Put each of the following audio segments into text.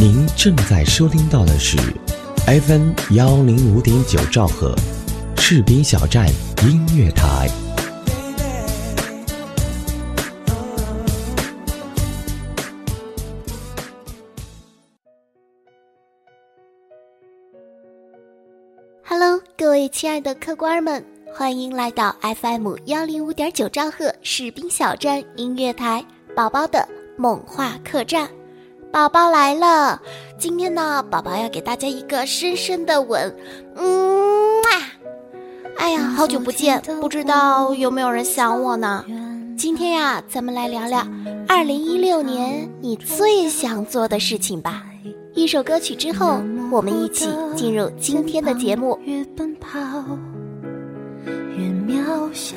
您正在收听到的是 FM 幺零五点九兆赫，士兵小站音乐台。Hello，各位亲爱的客官们，欢迎来到 FM 幺零五点九兆赫士兵小站音乐台，宝宝的梦话客栈。宝宝来了，今天呢，宝宝要给大家一个深深的吻，嗯啊！哎呀，好久不见，不知道有没有人想我呢？今天呀，咱们来聊聊二零一六年你最想做的事情吧。一首歌曲之后，我们一起进入今天的节目。越奔跑越渺小，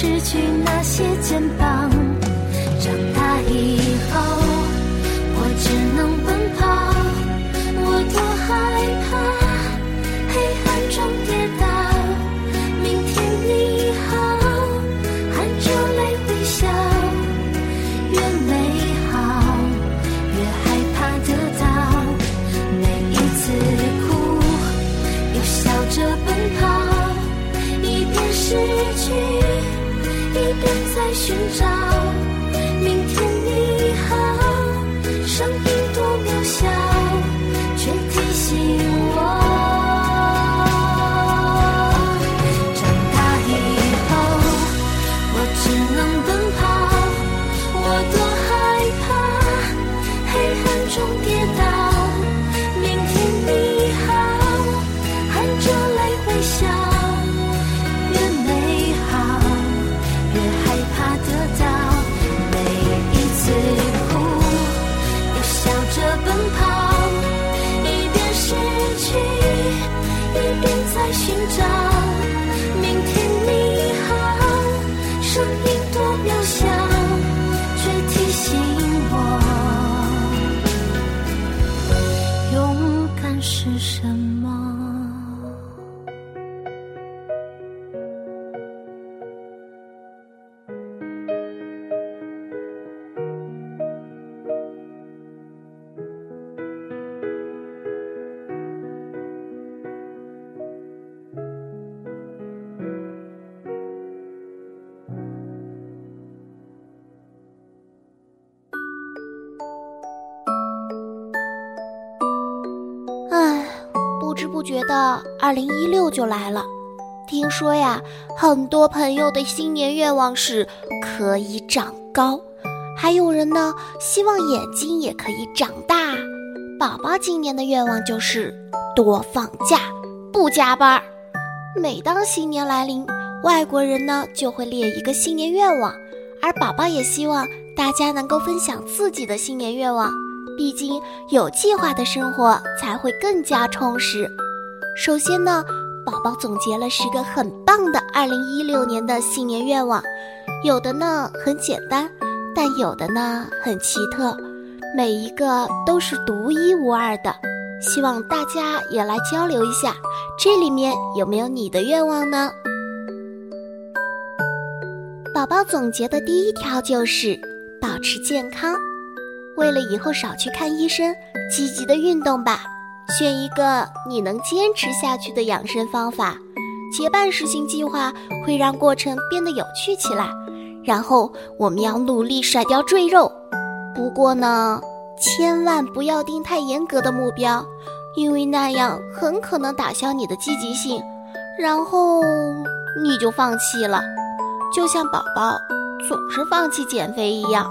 失去那些肩膀。是什么。的，二零一六就来了。听说呀，很多朋友的新年愿望是可以长高，还有人呢希望眼睛也可以长大。宝宝今年的愿望就是多放假，不加班。每当新年来临，外国人呢就会列一个新年愿望，而宝宝也希望大家能够分享自己的新年愿望。毕竟有计划的生活才会更加充实。首先呢，宝宝总结了十个很棒的2016年的新年愿望，有的呢很简单，但有的呢很奇特，每一个都是独一无二的。希望大家也来交流一下，这里面有没有你的愿望呢？宝宝总结的第一条就是保持健康，为了以后少去看医生，积极的运动吧，选一个你能坚持下去的养生方法，结伴实行计划会让过程变得有趣起来。然后我们要努力甩掉赘肉，不过呢。千万不要定太严格的目标，因为那样很可能打消你的积极性，然后你就放弃了。就像宝宝总是放弃减肥一样。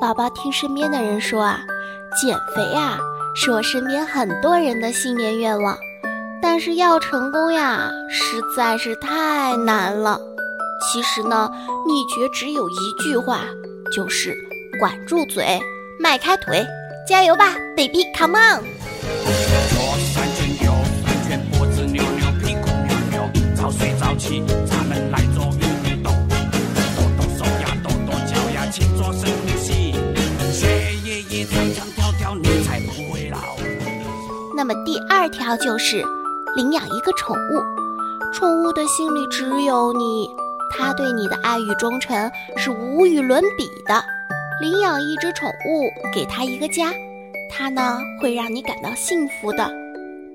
宝宝听身边的人说啊，减肥啊是我身边很多人的新年愿望，但是要成功呀实在是太难了。其实呢，秘诀只有一句话，就是管住嘴。迈开腿，加油吧，baby，come on！左三圈，右三圈，脖子扭扭，屁股扭扭，早睡早起，咱们来做运动，抖抖手呀，抖抖脚呀，请做深呼吸，血液也跳跳跳跳，你才不会。那么第二条就是领养一个宠物，宠物的心里只有你，它对你的爱与忠诚是无与伦比的。领养一只宠物，给它一个家，它呢会让你感到幸福的。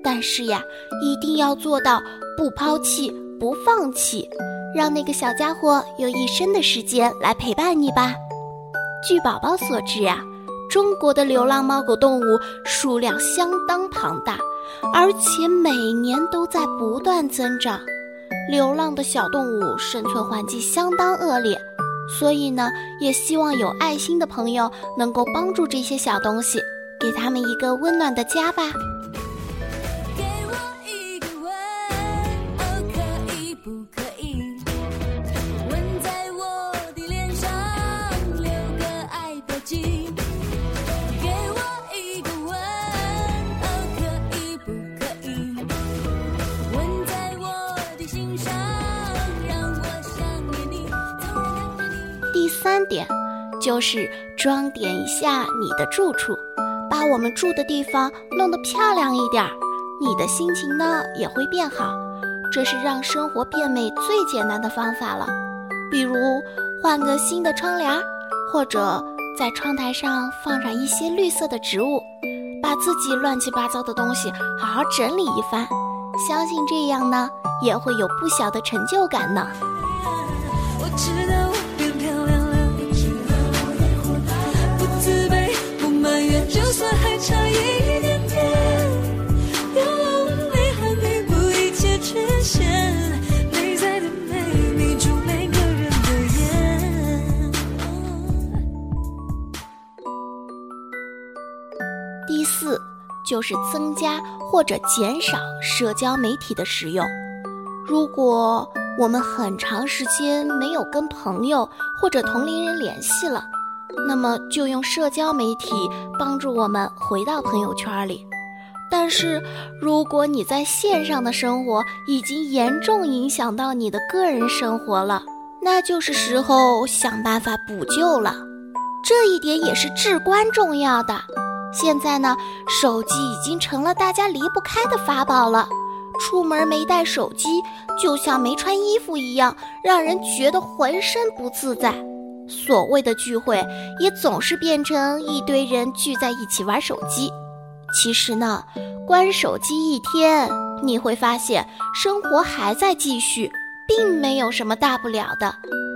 但是呀，一定要做到不抛弃、不放弃，让那个小家伙有一生的时间来陪伴你吧。据宝宝所知呀，中国的流浪猫狗动物数量相当庞大，而且每年都在不断增长。流浪的小动物生存环境相当恶劣。所以呢，也希望有爱心的朋友能够帮助这些小东西，给他们一个温暖的家吧。点，就是装点一下你的住处，把我们住的地方弄得漂亮一点儿，你的心情呢也会变好。这是让生活变美最简单的方法了。比如换个新的窗帘，或者在窗台上放上一些绿色的植物，把自己乱七八糟的东西好好整理一番，相信这样呢也会有不小的成就感呢。我知道色还差一点点第四，就是增加或者减少社交媒体的使用。如果我们很长时间没有跟朋友或者同龄人联系了，那么就用社交媒体帮助我们回到朋友圈里。但是，如果你在线上的生活已经严重影响到你的个人生活了，那就是时候想办法补救了。这一点也是至关重要的。现在呢，手机已经成了大家离不开的法宝了。出门没带手机，就像没穿衣服一样，让人觉得浑身不自在。所谓的聚会，也总是变成一堆人聚在一起玩手机。其实呢，关手机一天，你会发现生活还在继续，并没有什么大不了的。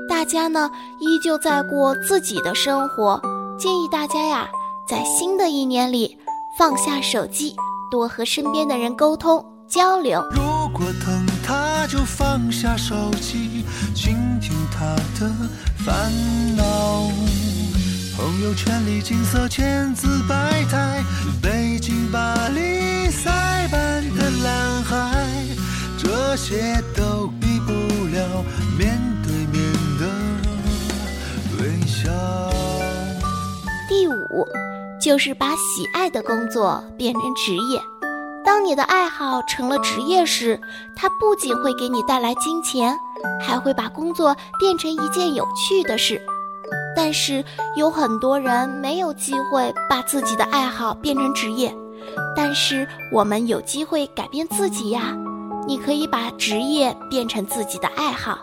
大家呢，依旧在过自己的生活。建议大家呀，在新的一年里，放下手机，多和身边的人沟通交流。如果疼他，就放下手机，倾听他的烦恼。朋友圈里金色千姿百态，北京、巴黎、塞班的。也都比不了面对面的微笑。第五，就是把喜爱的工作变成职业。当你的爱好成了职业时，它不仅会给你带来金钱，还会把工作变成一件有趣的事。但是有很多人没有机会把自己的爱好变成职业，但是我们有机会改变自己呀！你可以把职业变成自己的爱好。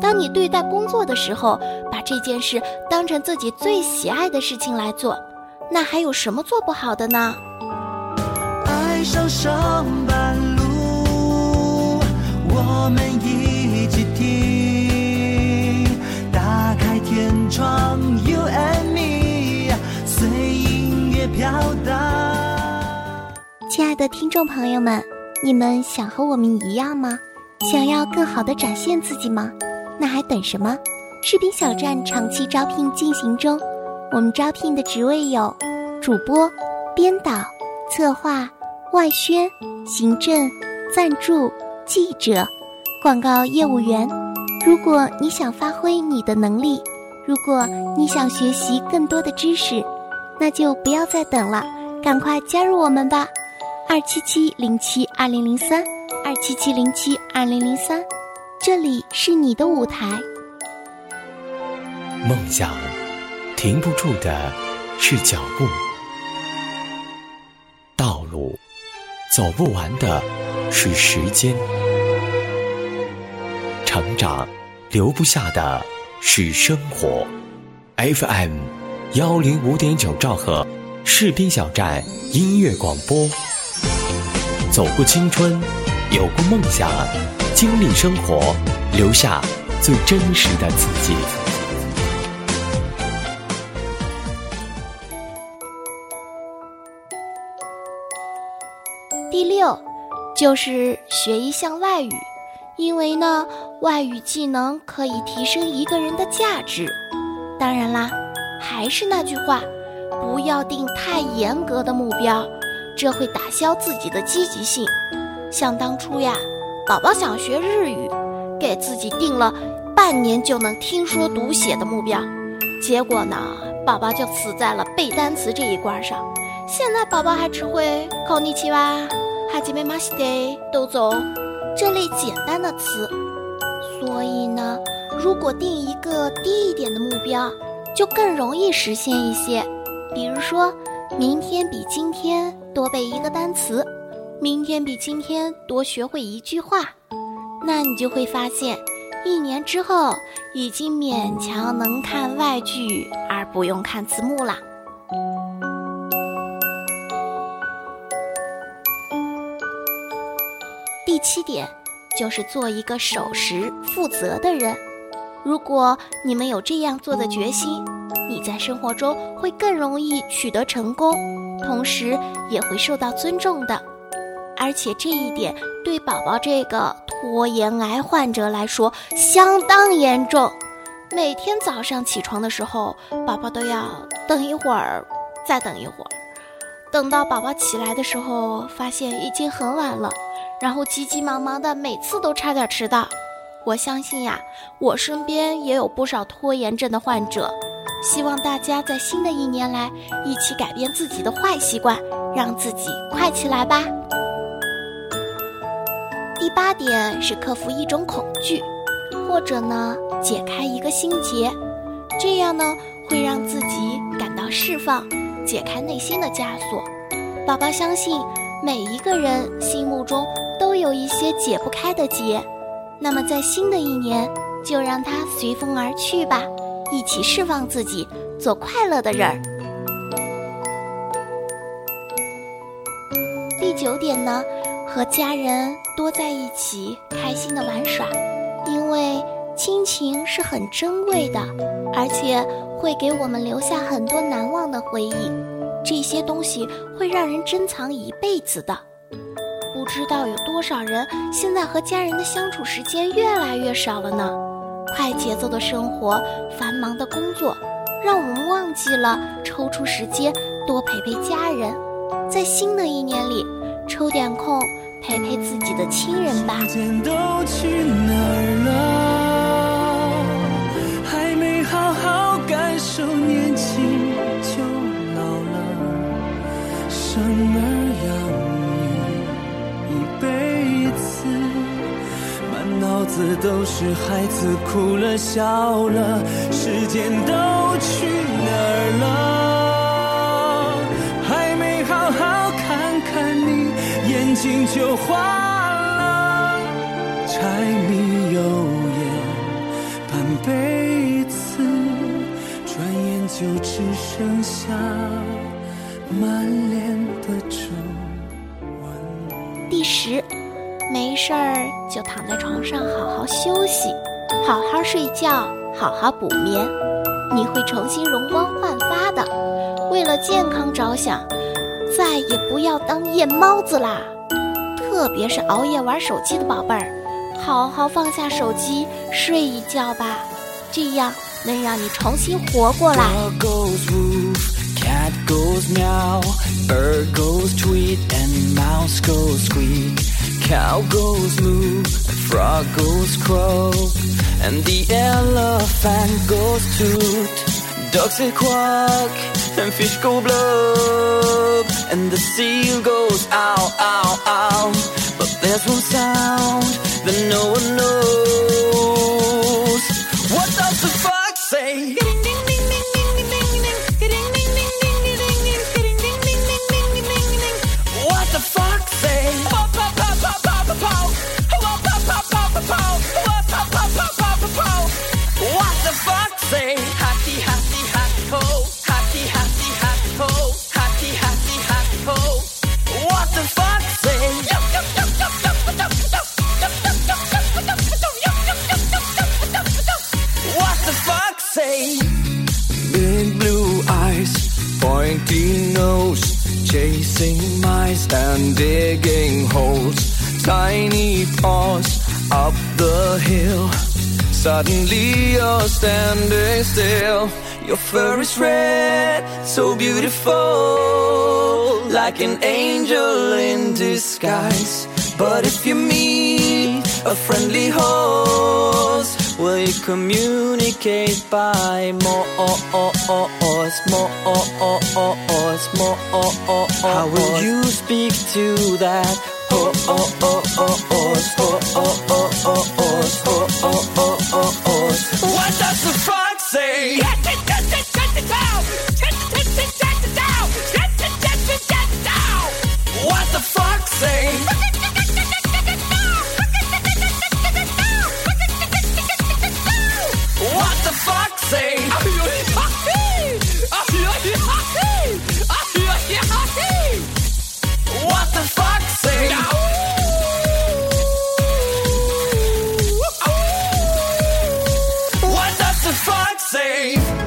当你对待工作的时候，把这件事当成自己最喜爱的事情来做，那还有什么做不好的呢？上上班路，我们一起听，打开天窗，You and me，随音乐飘荡。亲爱的听众朋友们，你们想和我们一样吗？想要更好的展现自己吗？那还等什么？视频小站长期招聘进行中，我们招聘的职位有主播、编导、策划、外宣、行政、赞助、记者、广告业务员。如果你想发挥你的能力，如果你想学习更多的知识，那就不要再等了，赶快加入我们吧！二七七零七二零零三，二七七零七二零零三。这里是你的舞台。梦想，停不住的是脚步；走不完的是时间；成长，留不下的是生活。FM 幺零五点九兆赫，士兵小站音乐广播。走过青春，有过梦想。经历生活，留下最真实的自己。第六，就是学一项外语，因为呢，外语技能可以提升一个人的价值。当然啦，还是那句话，不要定太严格的目标，这会打消自己的积极性。想当初呀。宝宝想学日语，给自己定了半年就能听说读写的目标，结果呢，宝宝就死在了背单词这一关上。现在宝宝还只会口尼奇哇、哈基梅马西德、豆走这类简单的词。所以呢，如果定一个低一点的目标，就更容易实现一些。比如说，明天比今天多背一个单词。明天比今天多学会一句话，那你就会发现，一年之后已经勉强能看外剧而不用看字幕啦。七点就是做一个守时、负责的人。如果你们有这样做的决心，你在生活中会更容易取得成功，同时也会受到尊重的。而且这一点对宝宝这个拖延癌患者来说相当严重。每天早上起床的时候，宝宝都要等一会儿，再等一会儿，等到宝宝起来的时候，发现已经很晚了，然后急急忙忙的，每次都差点迟到。我相信呀，我身边也有不少拖延症的患者。希望大家在新的一年来一起改变自己的坏习惯，让自己快起来吧。第八点是克服一种恐惧，或者呢解开一个心结，这样呢会让自己感到释放，解开内心的枷锁。宝宝相信每一个人心目中都有一些解不开的结，那么在新的一年就让它随风而去吧，一起释放自己，做快乐的人儿。第九点呢？和家人多在一起，开心的玩耍，因为亲情是很珍贵的，而且会给我们留下很多难忘的回忆。这些东西会让人珍藏一辈子的。不知道有多少人现在和家人的相处时间越来越少了呢？快节奏的生活，繁忙的工作，让我们忘记了抽出时间多陪陪家人。在新的一年里，抽点空。陪陪自己的亲人吧。时间都去哪儿了？还没好好感受年轻就老了，生儿子都是孩子哭了笑了，时间都去哪儿了？还没好好看看你，眼睛就花了。柴米油盐半辈子，转眼就只剩下满脸的皱纹。第十，没事儿就躺在床上好好休息，好好睡觉，好好补眠，你会重新容光焕发的。为了健康着想，再也不要当夜猫子啦！特别是熬夜玩手机的宝贝儿，好好放下手机，睡一觉吧，这样能让你重新活过来。Cat goes meow, bird goes tweet, and mouse goes squeak. Cow goes moo, frog goes croak, and the elephant goes toot. Ducks say quack, and fish go blub, and the seal goes ow, ow, ow. But there's one sound that no one knows. Nose, chasing mice and digging holes. Tiny paws up the hill. Suddenly you're standing still. Your fur is red, so beautiful, like an angel in disguise. But if you meet a friendly horse, Will you communicate by Morse, Morse, Morse? How will you speak to that? Oh, oh, oh, oh, oh, oh, oh, oh, oh.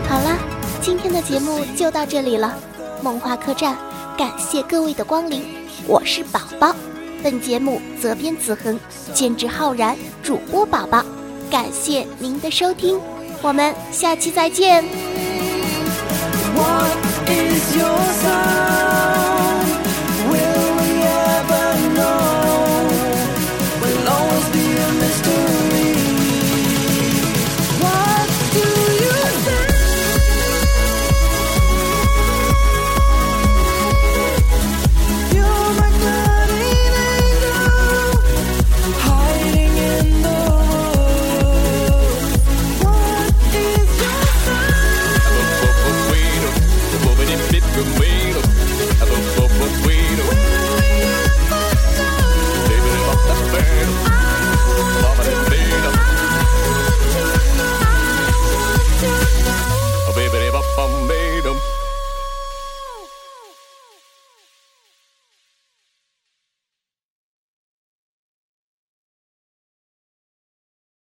好了，今天的节目就到这里了。梦话客栈，感谢各位的光临，我是宝宝。本节目责编子恒，监制浩然，主播宝宝。感谢您的收听，我们下期再见。